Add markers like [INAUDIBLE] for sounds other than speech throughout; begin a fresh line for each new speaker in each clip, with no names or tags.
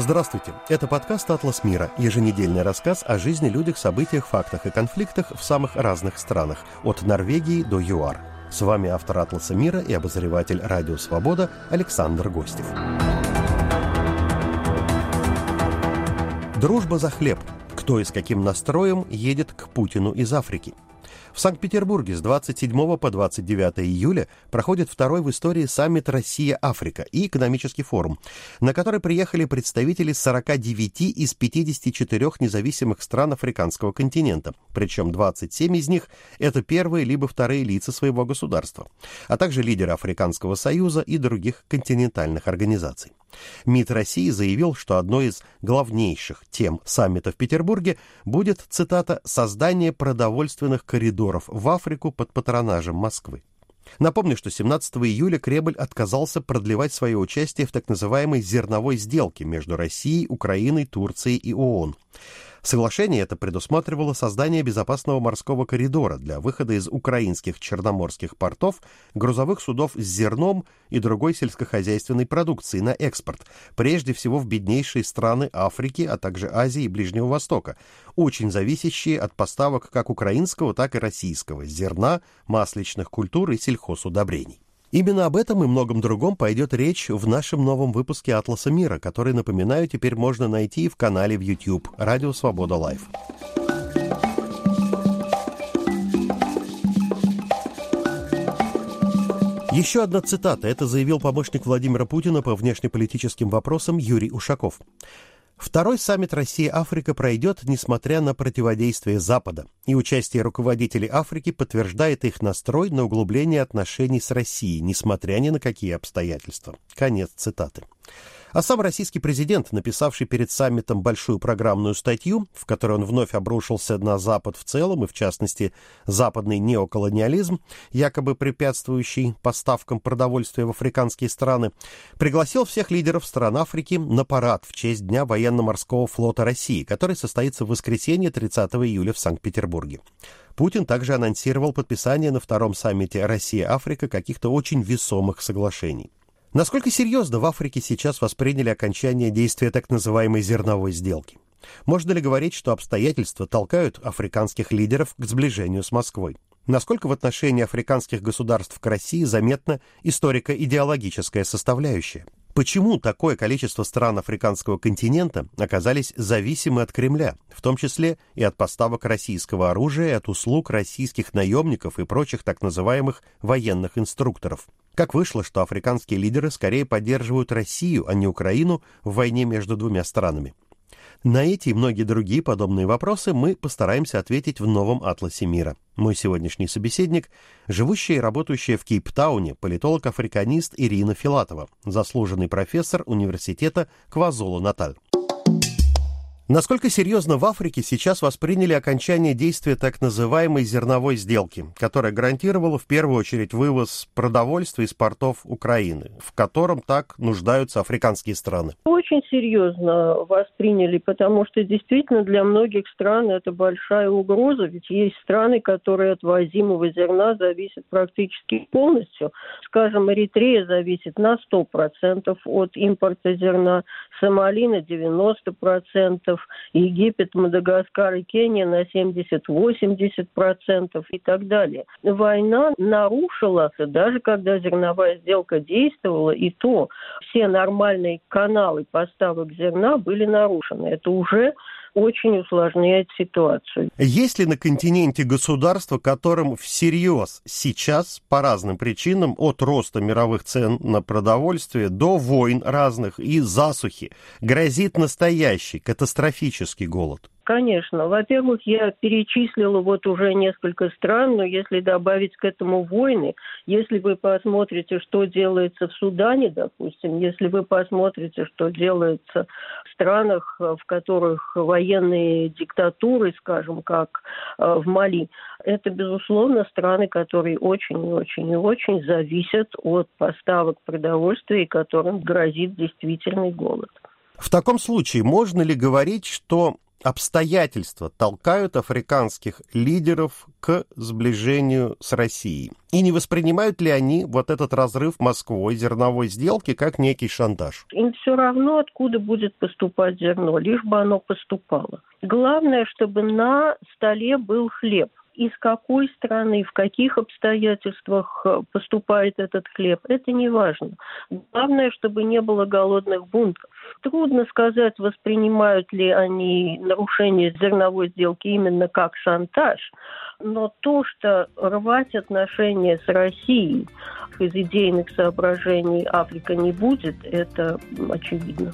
Здравствуйте. Это подкаст «Атлас мира», еженедельный рассказ о жизни, людях, событиях, фактах и конфликтах в самых разных странах, от Норвегии до ЮАР. С вами автор «Атласа мира» и обозреватель «Радио Свобода» Александр Гостев. Дружба за хлеб. Кто и с каким настроем едет к Путину из Африки – в Санкт-Петербурге с 27 по 29 июля проходит второй в истории саммит «Россия-Африка» и экономический форум, на который приехали представители 49 из 54 независимых стран африканского континента, причем 27 из них – это первые либо вторые лица своего государства, а также лидеры Африканского союза и других континентальных организаций. МИД России заявил, что одной из главнейших тем саммита в Петербурге будет, цитата, «создание продовольственных коридоров в Африку под патронажем Москвы». Напомню, что 17 июля Кремль отказался продлевать свое участие в так называемой «зерновой сделке» между Россией, Украиной, Турцией и ООН. Соглашение это предусматривало создание безопасного морского коридора для выхода из украинских черноморских портов грузовых судов с зерном и другой сельскохозяйственной продукцией на экспорт, прежде всего в беднейшие страны Африки, а также Азии и Ближнего Востока, очень зависящие от поставок как украинского, так и российского зерна, масличных культур и сельхозудобрений. Именно об этом и многом другом пойдет речь в нашем новом выпуске «Атласа мира», который, напоминаю, теперь можно найти в канале в YouTube «Радио Свобода Live». Еще одна цитата. Это заявил помощник Владимира Путина по внешнеполитическим вопросам Юрий Ушаков. Второй саммит Россия-Африка пройдет, несмотря на противодействие Запада, и участие руководителей Африки подтверждает их настрой на углубление отношений с Россией, несмотря ни на какие обстоятельства. Конец цитаты. А сам российский президент, написавший перед саммитом большую программную статью, в которой он вновь обрушился на Запад в целом, и в частности западный неоколониализм, якобы препятствующий поставкам продовольствия в африканские страны, пригласил всех лидеров стран Африки на парад в честь Дня военно-морского флота России, который состоится в воскресенье 30 июля в Санкт-Петербурге. Путин также анонсировал подписание на втором саммите Россия-Африка каких-то очень весомых соглашений. Насколько серьезно в Африке сейчас восприняли окончание действия так называемой зерновой сделки? Можно ли говорить, что обстоятельства толкают африканских лидеров к сближению с Москвой? Насколько в отношении африканских государств к России заметна историко-идеологическая составляющая? Почему такое количество стран африканского континента оказались зависимы от Кремля, в том числе и от поставок российского оружия, от услуг российских наемников и прочих так называемых военных инструкторов? Как вышло, что африканские лидеры скорее поддерживают Россию, а не Украину в войне между двумя странами? На эти и многие другие подобные вопросы мы постараемся ответить в новом атласе мира. Мой сегодняшний собеседник – живущая и работающая в Кейптауне политолог-африканист Ирина Филатова, заслуженный профессор университета Квазолу-Наталь. Насколько серьезно в Африке сейчас восприняли окончание действия так называемой зерновой сделки, которая гарантировала в первую очередь вывоз продовольствия из портов Украины, в котором так нуждаются африканские страны?
Очень серьезно восприняли, потому что действительно для многих стран это большая угроза, ведь есть страны, которые от возимого зерна зависят практически полностью. Скажем, Эритрея зависит на 100% от импорта зерна, Сомали на 90%, Египет, Мадагаскар и Кения на 70-80% и так далее. Война нарушила, даже когда зерновая сделка действовала, и то все нормальные каналы поставок зерна были нарушены. Это уже очень усложняет ситуацию.
Есть ли на континенте государства, которым всерьез сейчас по разным причинам, от роста мировых цен на продовольствие до войн разных и засухи, грозит настоящий катастрофический голод?
Конечно. Во-первых, я перечислила вот уже несколько стран, но если добавить к этому войны, если вы посмотрите, что делается в Судане, допустим, если вы посмотрите, что делается в странах, в которых военные диктатуры, скажем, как э, в Мали, это, безусловно, страны, которые очень и очень и очень зависят от поставок продовольствия и которым грозит действительный голод.
В таком случае можно ли говорить, что обстоятельства толкают африканских лидеров к сближению с Россией? И не воспринимают ли они вот этот разрыв Москвой зерновой сделки как некий шантаж?
Им все равно, откуда будет поступать зерно, лишь бы оно поступало. Главное, чтобы на столе был хлеб из какой страны, в каких обстоятельствах э, поступает этот хлеб, это не важно. Главное, чтобы не было голодных бунтов. Трудно сказать, воспринимают ли они нарушение зерновой сделки именно как шантаж, но то, что рвать отношения с Россией из идейных соображений Африка не будет, это очевидно.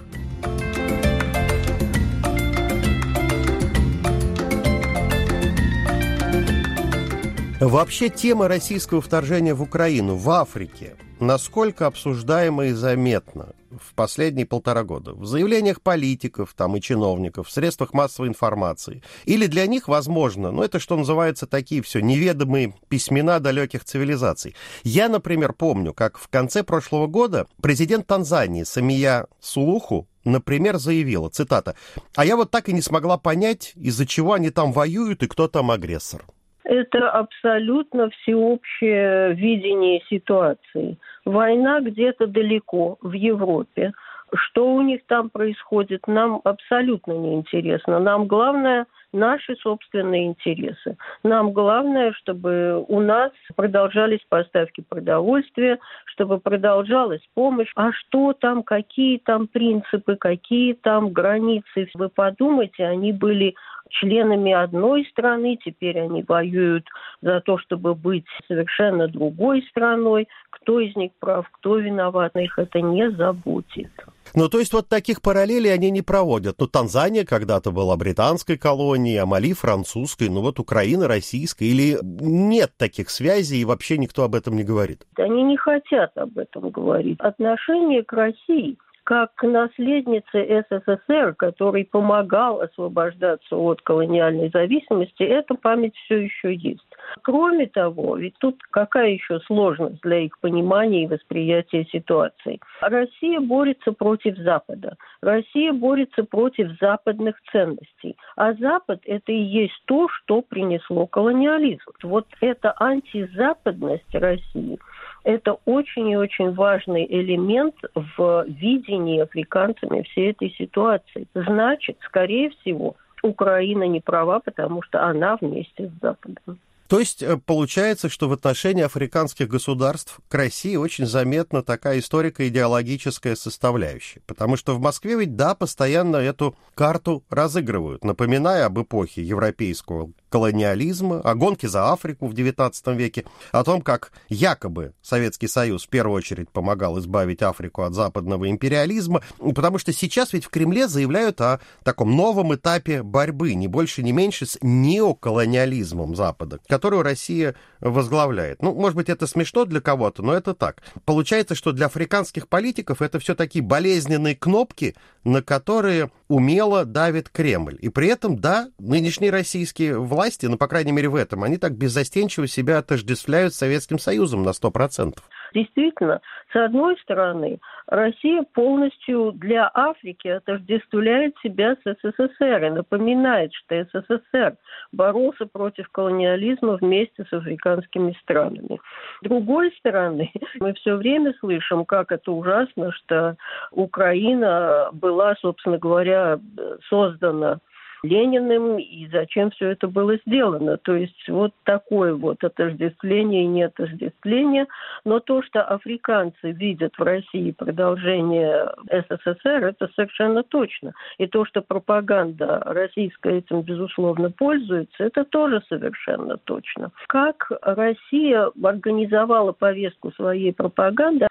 Вообще тема российского вторжения в Украину, в Африке, насколько обсуждаема и заметна в последние полтора года? В заявлениях политиков там, и чиновников, в средствах массовой информации? Или для них возможно, ну это что называется такие все неведомые письмена далеких цивилизаций? Я, например, помню, как в конце прошлого года президент Танзании Самия Сулуху например, заявила, цитата, «А я вот так и не смогла понять, из-за чего они там воюют и кто там агрессор».
Это абсолютно всеобщее видение ситуации. Война где-то далеко, в Европе. Что у них там происходит, нам абсолютно не интересно. Нам главное наши собственные интересы. Нам главное, чтобы у нас продолжались поставки продовольствия, чтобы продолжалась помощь. А что там, какие там принципы, какие там границы, вы подумайте, они были членами одной страны, теперь они воюют за то, чтобы быть совершенно другой страной. Кто из них прав, кто виноват, их это не заботит.
Ну, то есть вот таких параллелей они не проводят. Ну, Танзания когда-то была британской колонией, а Мали французской, ну вот Украина российская. Или нет таких связей и вообще никто об этом не говорит?
Они не хотят об этом говорить. Отношение к России как наследнице СССР, который помогал освобождаться от колониальной зависимости, эта память все еще есть. Кроме того, ведь тут какая еще сложность для их понимания и восприятия ситуации? Россия борется против Запада. Россия борется против западных ценностей. А Запад – это и есть то, что принесло колониализм. Вот эта антизападность России – это очень и очень важный элемент в видении африканцами всей этой ситуации. Значит, скорее всего, Украина не права, потому что она вместе с Западом.
То есть э, получается, что в отношении африканских государств к России очень заметна такая историко-идеологическая составляющая. Потому что в Москве ведь, да, постоянно эту карту разыгрывают, напоминая об эпохе европейского колониализма, о гонке за Африку в XIX веке, о том, как якобы Советский Союз в первую очередь помогал избавить Африку от западного империализма, потому что сейчас ведь в Кремле заявляют о таком новом этапе борьбы, не больше, не меньше, с неоколониализмом Запада, которую Россия возглавляет. Ну, может быть, это смешно для кого-то, но это так. Получается, что для африканских политиков это все такие болезненные кнопки, на которые умело давит Кремль. И при этом, да, нынешние российские власти, ну, по крайней мере, в этом, они так беззастенчиво себя отождествляют с Советским Союзом на 100%.
Действительно, с одной стороны, Россия полностью для Африки отождествляет себя с СССР и напоминает, что СССР боролся против колониализма вместе с африканскими странами. С другой стороны, [LAUGHS] мы все время слышим, как это ужасно, что Украина была, собственно говоря, создана Лениным и зачем все это было сделано. То есть вот такое вот отождествление и не отождествление. Но то, что африканцы видят в России продолжение СССР, это совершенно точно. И то, что пропаганда российская этим, безусловно, пользуется, это тоже совершенно точно. Как Россия организовала повестку своей пропаганды,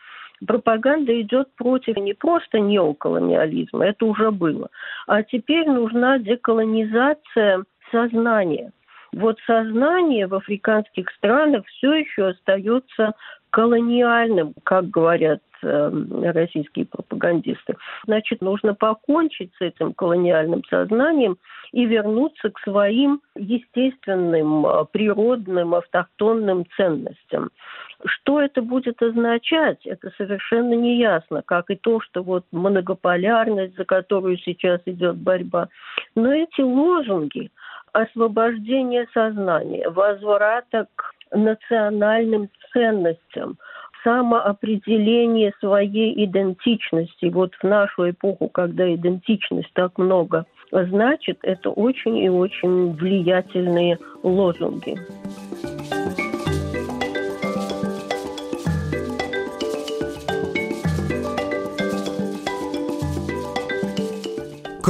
пропаганда идет против не просто неоколониализма, это уже было, а теперь нужна деколонизация сознания. Вот сознание в африканских странах все еще остается колониальным, как говорят э, российские пропагандисты. Значит, нужно покончить с этим колониальным сознанием и вернуться к своим естественным, э, природным, автохтонным ценностям. Что это будет означать, это совершенно не ясно, как и то, что вот многополярность, за которую сейчас идет борьба. Но эти лозунги освобождения сознания, возврата к национальным ценностям, самоопределение своей идентичности. Вот в нашу эпоху, когда идентичность так много значит, это очень и очень влиятельные лозунги.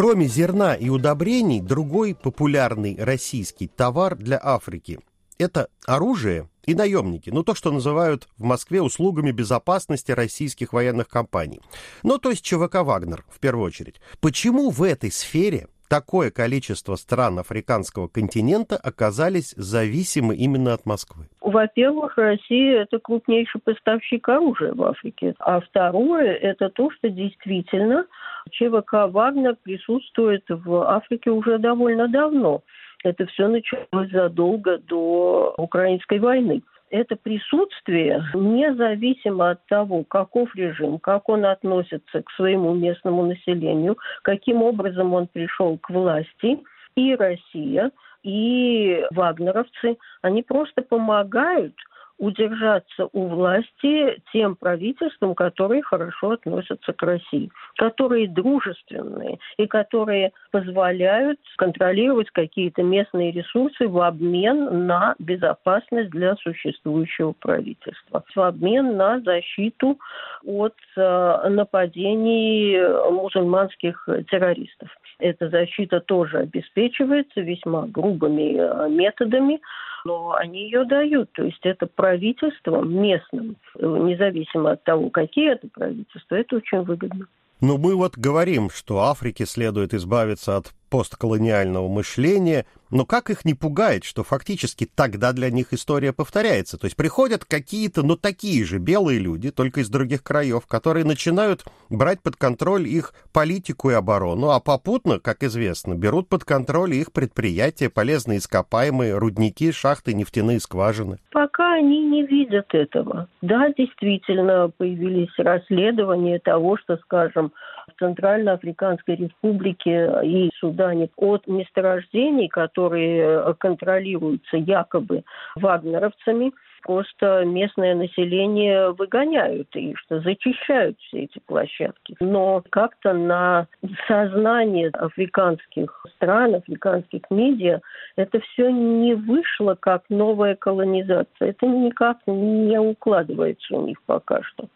Кроме зерна и удобрений, другой популярный российский товар для Африки – это оружие и наемники, ну то, что называют в Москве услугами безопасности российских военных компаний. Ну то есть ЧВК «Вагнер» в первую очередь. Почему в этой сфере такое количество стран африканского континента оказались зависимы именно от Москвы?
Во-первых, Россия – это крупнейший поставщик оружия в Африке. А второе – это то, что действительно ЧВК «Вагнер» присутствует в Африке уже довольно давно. Это все началось задолго до украинской войны это присутствие, независимо от того, каков режим, как он относится к своему местному населению, каким образом он пришел к власти, и Россия, и вагнеровцы, они просто помогают – удержаться у власти тем правительством, которые хорошо относятся к России, которые дружественные и которые позволяют контролировать какие-то местные ресурсы в обмен на безопасность для существующего правительства, в обмен на защиту от э, нападений мусульманских террористов. Эта защита тоже обеспечивается весьма грубыми э, методами, но они ее дают. То есть это правительство местным, независимо от того, какие это правительства, это очень выгодно.
Но мы вот говорим, что Африке следует избавиться от постколониального мышления, но как их не пугает, что фактически тогда для них история повторяется? То есть приходят какие-то, ну, такие же белые люди, только из других краев, которые начинают брать под контроль их политику и оборону, а попутно, как известно, берут под контроль их предприятия, полезные ископаемые, рудники, шахты, нефтяные скважины.
Пока они не видят этого. Да, действительно, появились расследования того, что, скажем, Центральноафриканской Республике и Судане от месторождений, которые контролируются якобы вагнеровцами, просто местное население выгоняют и что зачищают все эти площадки. Но как-то на сознание африканских стран, африканских медиа это все не вышло как новая колонизация. Это никак не укладывается у них пока что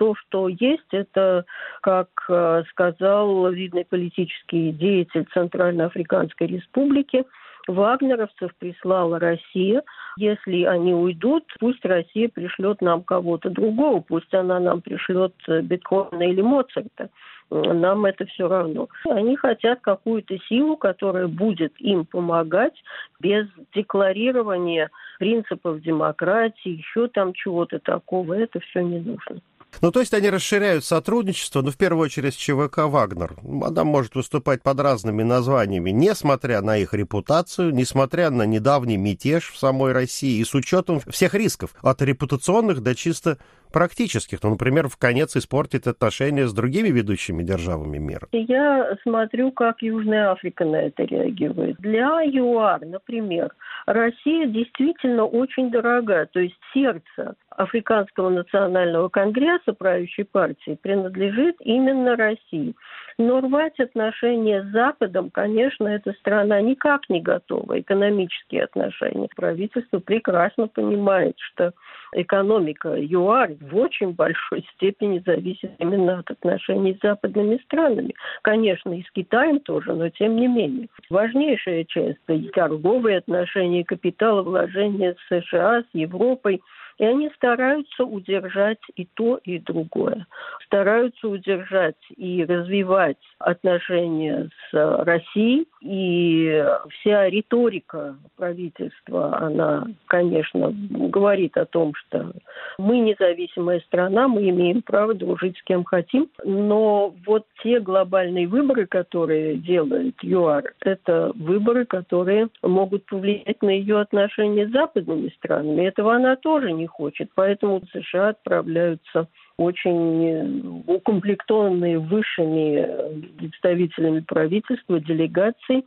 то, что есть, это, как э, сказал видный политический деятель Центральноафриканской Республики, Вагнеровцев прислала Россия. Если они уйдут, пусть Россия пришлет нам кого-то другого, пусть она нам пришлет э, Бетховена или Моцарта. Нам это все равно. Они хотят какую-то силу, которая будет им помогать без декларирования принципов демократии, еще там чего-то такого. Это все не нужно.
Ну, то есть они расширяют сотрудничество, ну, в первую очередь, с ЧВК «Вагнер». Она может выступать под разными названиями, несмотря на их репутацию, несмотря на недавний мятеж в самой России и с учетом всех рисков, от репутационных до чисто практических, ну, например, в конец испортит отношения с другими ведущими державами мира?
Я смотрю, как Южная Африка на это реагирует. Для ЮАР, например, Россия действительно очень дорога, то есть сердце Африканского национального конгресса правящей партии принадлежит именно России. Но рвать отношения с Западом, конечно, эта страна никак не готова, экономические отношения. Правительство прекрасно понимает, что экономика ЮАР в очень большой степени зависит именно от отношений с западными странами. Конечно, и с Китаем тоже, но тем не менее. Важнейшая часть – торговые отношения, капиталовложения с США, с Европой – и они стараются удержать и то, и другое. Стараются удержать и развивать отношения с Россией. И вся риторика правительства, она, конечно, говорит о том, что мы независимая страна, мы имеем право дружить с кем хотим. Но вот те глобальные выборы, которые делает ЮАР, это выборы, которые могут повлиять на ее отношения с западными странами. Этого она тоже не хочет. Поэтому США отправляются очень укомплектованные высшими представителями правительства делегации,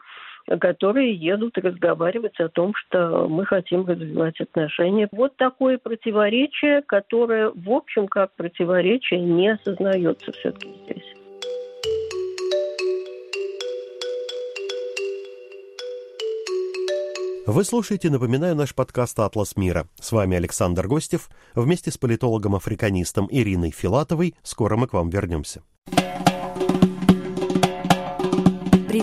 которые едут разговаривать о том, что мы хотим развивать отношения. Вот такое противоречие, которое, в общем, как противоречие, не осознается все-таки здесь.
Вы слушаете, напоминаю, наш подкаст «Атлас мира». С вами Александр Гостев. Вместе с политологом-африканистом Ириной Филатовой скоро мы к вам вернемся.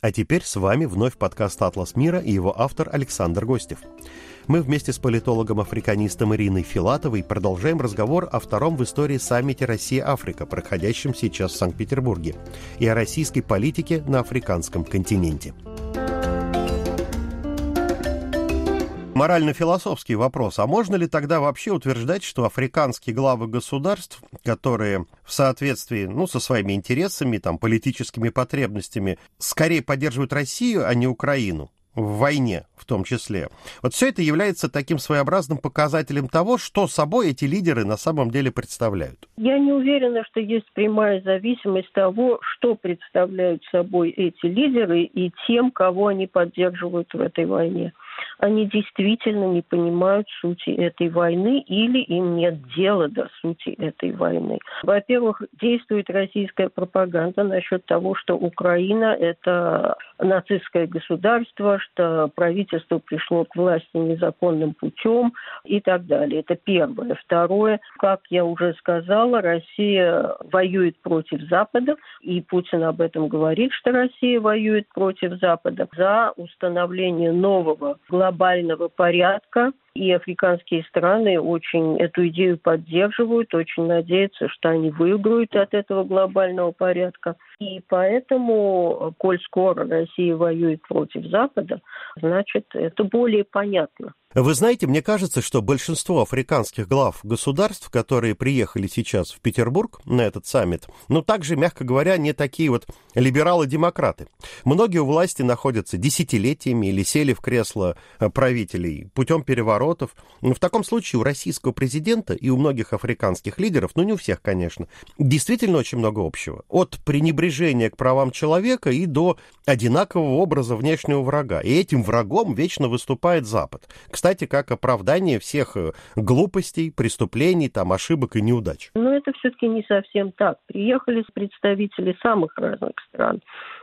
А теперь с вами вновь подкаст «Атлас мира» и его автор Александр Гостев. Мы вместе с политологом-африканистом Ириной Филатовой продолжаем разговор о втором в истории саммите Россия-Африка, проходящем сейчас в Санкт-Петербурге, и о российской политике на африканском континенте. Морально-философский вопрос. А можно ли тогда вообще утверждать, что африканские главы государств, которые в соответствии ну, со своими интересами, там, политическими потребностями, скорее поддерживают Россию, а не Украину? в войне в том числе. Вот все это является таким своеобразным показателем того, что собой эти лидеры на самом деле представляют.
Я не уверена, что есть прямая зависимость того, что представляют собой эти лидеры и тем, кого они поддерживают в этой войне они действительно не понимают сути этой войны или им нет дела до сути этой войны. Во-первых, действует российская пропаганда насчет того, что Украина – это нацистское государство, что правительство пришло к власти незаконным путем и так далее. Это первое. Второе, как я уже сказала, Россия воюет против Запада, и Путин об этом говорит, что Россия воюет против Запада за установление нового глобального порядка, и африканские страны очень эту идею поддерживают, очень надеются, что они выиграют от этого глобального порядка. И поэтому, коль скоро Россия воюет против Запада, значит, это более понятно.
Вы знаете, мне кажется, что большинство африканских глав государств, которые приехали сейчас в Петербург на этот саммит, ну, также, мягко говоря, не такие вот либералы-демократы. Многие у власти находятся десятилетиями или сели в кресло э, правителей путем переворотов. В таком случае у российского президента и у многих африканских лидеров, ну, не у всех, конечно, действительно очень много общего. От пренебрежения к правам человека и до одинакового образа внешнего врага. И этим врагом вечно выступает Запад кстати, как оправдание всех э, глупостей, преступлений, там, ошибок и неудач.
Но это все-таки не совсем так. Приехали представители самых разных стран.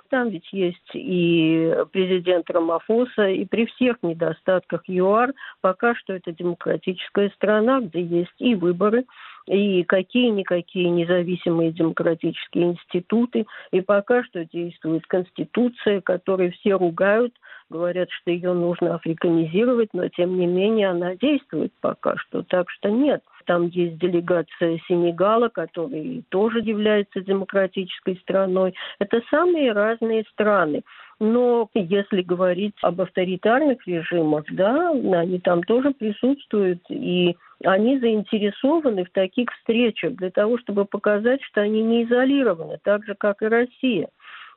Там ведь есть и президент Рамафоса, и при всех недостатках ЮАР пока что это демократическая страна, где есть и выборы, и какие-никакие независимые демократические институты, и пока что действует Конституция, которой все ругают, говорят, что ее нужно африканизировать, но тем не менее она действует пока что. Так что нет. Там есть делегация Сенегала, который тоже является демократической страной. Это самые разные страны. Но если говорить об авторитарных режимах, да, они там тоже присутствуют, и они заинтересованы в таких встречах для того, чтобы показать, что они не изолированы, так же, как и Россия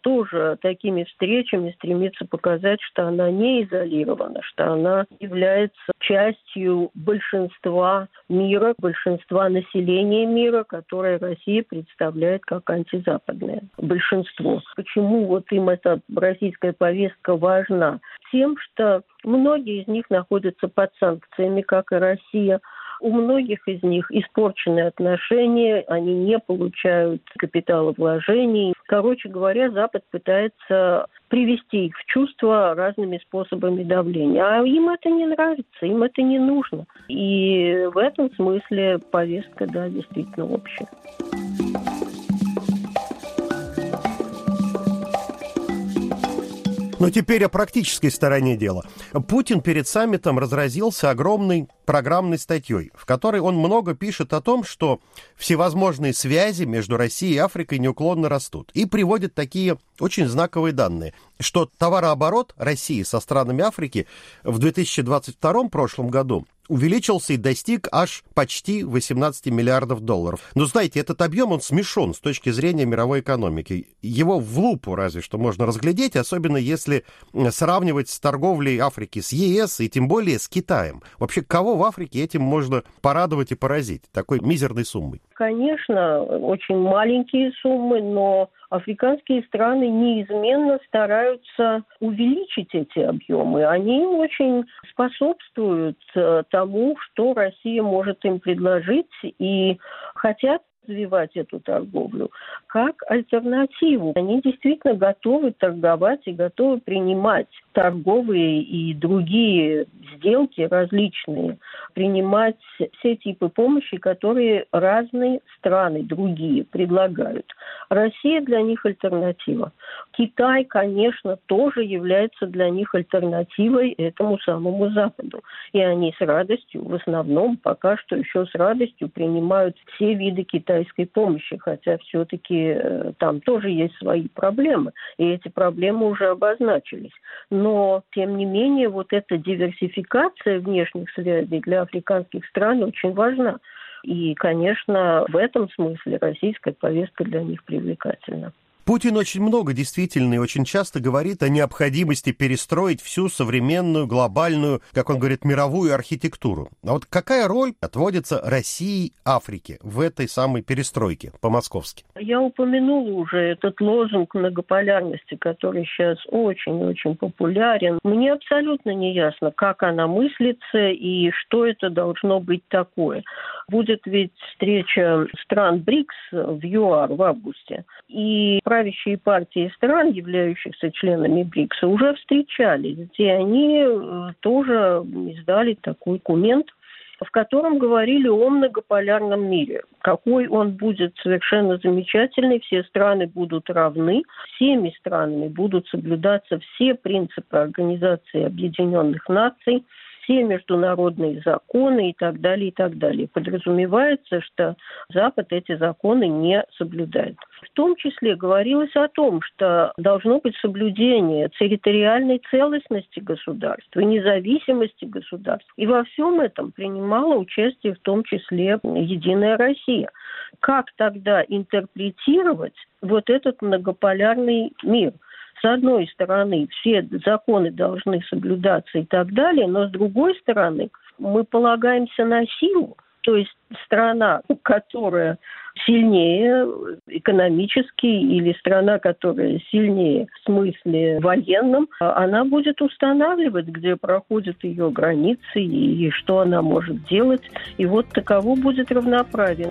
тоже такими встречами стремится показать, что она не изолирована, что она является частью большинства мира, большинства населения мира, которое Россия представляет как антизападное большинство. Почему вот им эта российская повестка важна? Тем, что многие из них находятся под санкциями, как и Россия, у многих из них испорчены отношения, они не получают капиталовложений. Короче говоря, Запад пытается привести их в чувство разными способами давления. А им это не нравится, им это не нужно. И в этом смысле повестка, да, действительно общая.
Но теперь о практической стороне дела. Путин перед саммитом разразился огромной программной статьей, в которой он много пишет о том, что всевозможные связи между Россией и Африкой неуклонно растут. И приводит такие очень знаковые данные, что товарооборот России со странами Африки в 2022 прошлом году увеличился и достиг аж почти 18 миллиардов долларов. Но знаете, этот объем, он смешон с точки зрения мировой экономики. Его в лупу разве что можно разглядеть, особенно если сравнивать с торговлей Африки с ЕС и тем более с Китаем. Вообще, кого в Африке этим можно порадовать и поразить такой мизерной суммой?
Конечно, очень маленькие суммы, но африканские страны неизменно стараются увеличить эти объемы. Они очень способствуют э, тому, что Россия может им предложить и хотят развивать эту торговлю как альтернативу. Они действительно готовы торговать и готовы принимать торговые и другие сделки различные, принимать все типы помощи, которые разные страны, другие предлагают. Россия для них альтернатива. Китай, конечно, тоже является для них альтернативой этому самому Западу. И они с радостью, в основном пока что еще с радостью принимают все виды китайской помощи, хотя все-таки э, там тоже есть свои проблемы, и эти проблемы уже обозначились. Но, тем не менее, вот эта диверсификация внешних связей для африканских стран очень важна. И, конечно, в этом смысле российская повестка для них привлекательна.
Путин очень много действительно и очень часто говорит о необходимости перестроить всю современную, глобальную, как он говорит, мировую архитектуру. А вот какая роль отводится России Африке в этой самой перестройке по-московски?
Я упомянула уже этот лозунг многополярности, который сейчас очень-очень популярен. Мне абсолютно не ясно, как она мыслится и что это должно быть такое. Будет ведь встреча стран БРИКС в ЮАР в августе. И правящие партии стран, являющихся членами БРИКСа, уже встречались, где они э, тоже издали такой документ, в котором говорили о многополярном мире. Какой он будет совершенно замечательный, все страны будут равны, всеми странами будут соблюдаться все принципы Организации Объединенных Наций – все международные законы и так далее, и так далее. Подразумевается, что Запад эти законы не соблюдает. В том числе говорилось о том, что должно быть соблюдение территориальной целостности государства, независимости государства. И во всем этом принимала участие в том числе Единая Россия. Как тогда интерпретировать вот этот многополярный мир – с одной стороны, все законы должны соблюдаться и так далее, но с другой стороны, мы полагаемся на силу, то есть страна, которая сильнее экономически или страна, которая сильнее в смысле военном, она будет устанавливать, где проходят ее границы и что она может делать. И вот таково будет равноправие.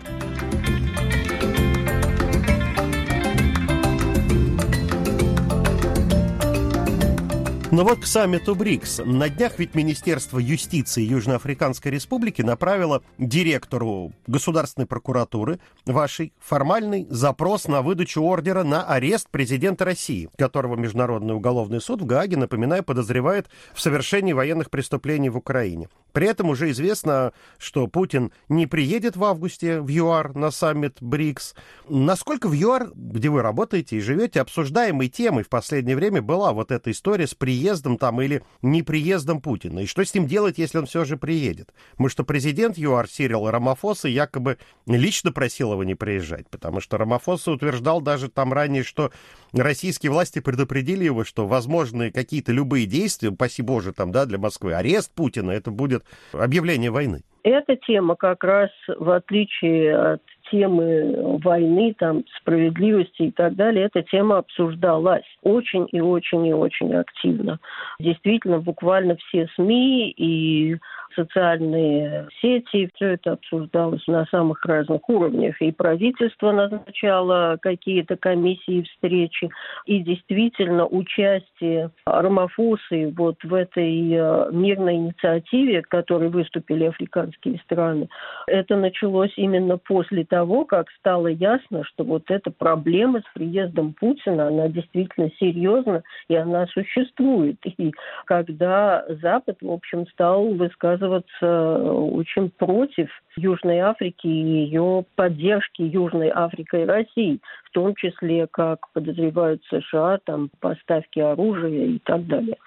Но вот к саммиту БРИКС. На днях ведь Министерство юстиции Южноафриканской Республики направило директору Государственной прокуратуры вашей формальный запрос на выдачу ордера на арест президента России, которого Международный уголовный суд в Гааге, напоминаю, подозревает в совершении военных преступлений в Украине. При этом уже известно, что Путин не приедет в августе в ЮАР на саммит БРИКС. Насколько в ЮАР, где вы работаете и живете, обсуждаемой темой в последнее время была вот эта история с приездом там или неприездом Путина? И что с ним делать, если он все же приедет? Мы что президент ЮАР Сирил Рамафоса якобы лично просил его не приезжать, потому что Рамафоса утверждал даже там ранее, что российские власти предупредили его, что возможны какие-то любые действия, спасибо боже, там, да, для Москвы, арест Путина, это будет объявление войны?
Эта тема как раз, в отличие от темы войны, там, справедливости и так далее, эта тема обсуждалась очень и очень и очень активно. Действительно, буквально все СМИ и социальные сети. Все это обсуждалось на самых разных уровнях. И правительство назначало какие-то комиссии, встречи. И действительно участие Рамафосы вот в этой э, мирной инициативе, в которой выступили африканские страны, это началось именно после того, как стало ясно, что вот эта проблема с приездом Путина, она действительно серьезна, и она существует. И когда Запад, в общем, стал высказываться очень против Южной Африки и ее поддержки Южной Африкой и России, в том числе, как подозревают США, там, поставки оружия и так далее,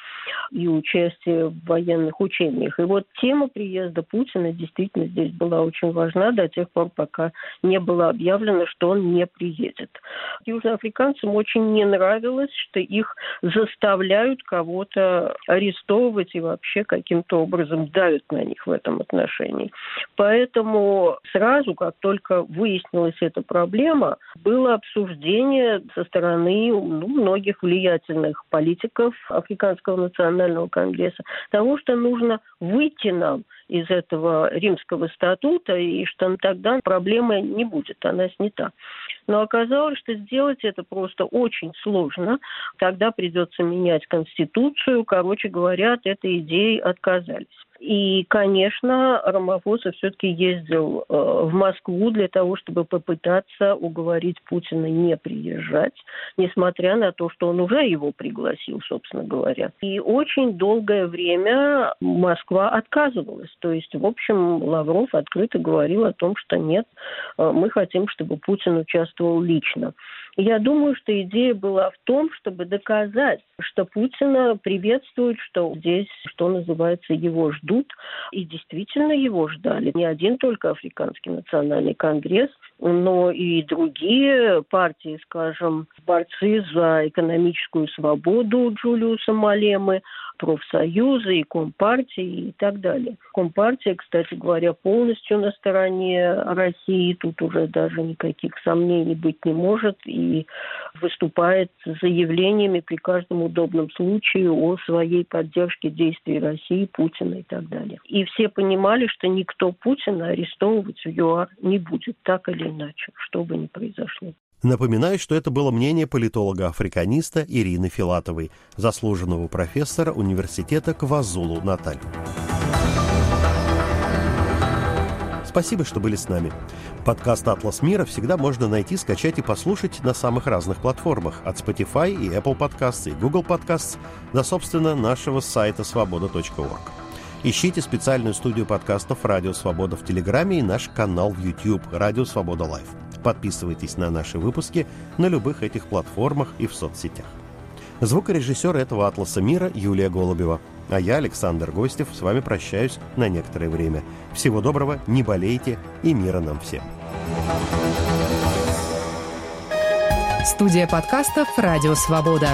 и участие в военных учениях. И вот тема приезда Путина действительно здесь была очень важна до тех пор, пока не было объявлено, что он не приедет. Южноафриканцам очень не нравилось, что их заставляют кого-то арестовывать и вообще каким-то образом давят на них в этом отношении. Поэтому сразу, как только выяснилась эта проблема, было обсуждение со стороны ну, многих влиятельных политиков Африканского национального конгресса того, что нужно выйти нам из этого римского статута, и что тогда проблемы не будет, она снята. Но оказалось, что сделать это просто очень сложно. Тогда придется менять Конституцию. Короче говоря, от этой идеи отказались. И, конечно, Рамафоса все-таки ездил э, в Москву для того, чтобы попытаться уговорить Путина не приезжать, несмотря на то, что он уже его пригласил, собственно говоря. И очень долгое время Москва отказывалась. То есть, в общем, Лавров открыто говорил о том, что нет, э, мы хотим, чтобы Путин участвовал лично. Я думаю, что идея была в том, чтобы доказать, что Путина приветствуют, что здесь, что называется, его ждут. И действительно его ждали. Не один только Африканский национальный конгресс, но и другие партии, скажем, борцы за экономическую свободу Джулиуса Малемы, профсоюзы и компартии и так далее. Компартия, кстати говоря, полностью на стороне России, тут уже даже никаких сомнений быть не может и выступает с заявлениями при каждом удобном случае о своей поддержке действий России, Путина и так далее. И все понимали, что никто Путина арестовывать в ЮАР не будет, так или иначе, что бы ни произошло.
Напоминаю, что это было мнение политолога-африканиста Ирины Филатовой, заслуженного профессора университета Квазулу Наталь. Спасибо, что были с нами. Подкаст «Атлас мира» всегда можно найти, скачать и послушать на самых разных платформах, от Spotify и Apple Podcasts и Google Podcasts до, собственно, нашего сайта свобода.орг. Ищите специальную студию подкастов «Радио Свобода» в Телеграме и наш канал в YouTube «Радио Свобода Лайв». Подписывайтесь на наши выпуски на любых этих платформах и в соцсетях. Звукорежиссер этого «Атласа мира» Юлия Голубева. А я, Александр Гостев, с вами прощаюсь на некоторое время. Всего доброго, не болейте и мира нам всем.
Студия подкастов «Радио Свобода».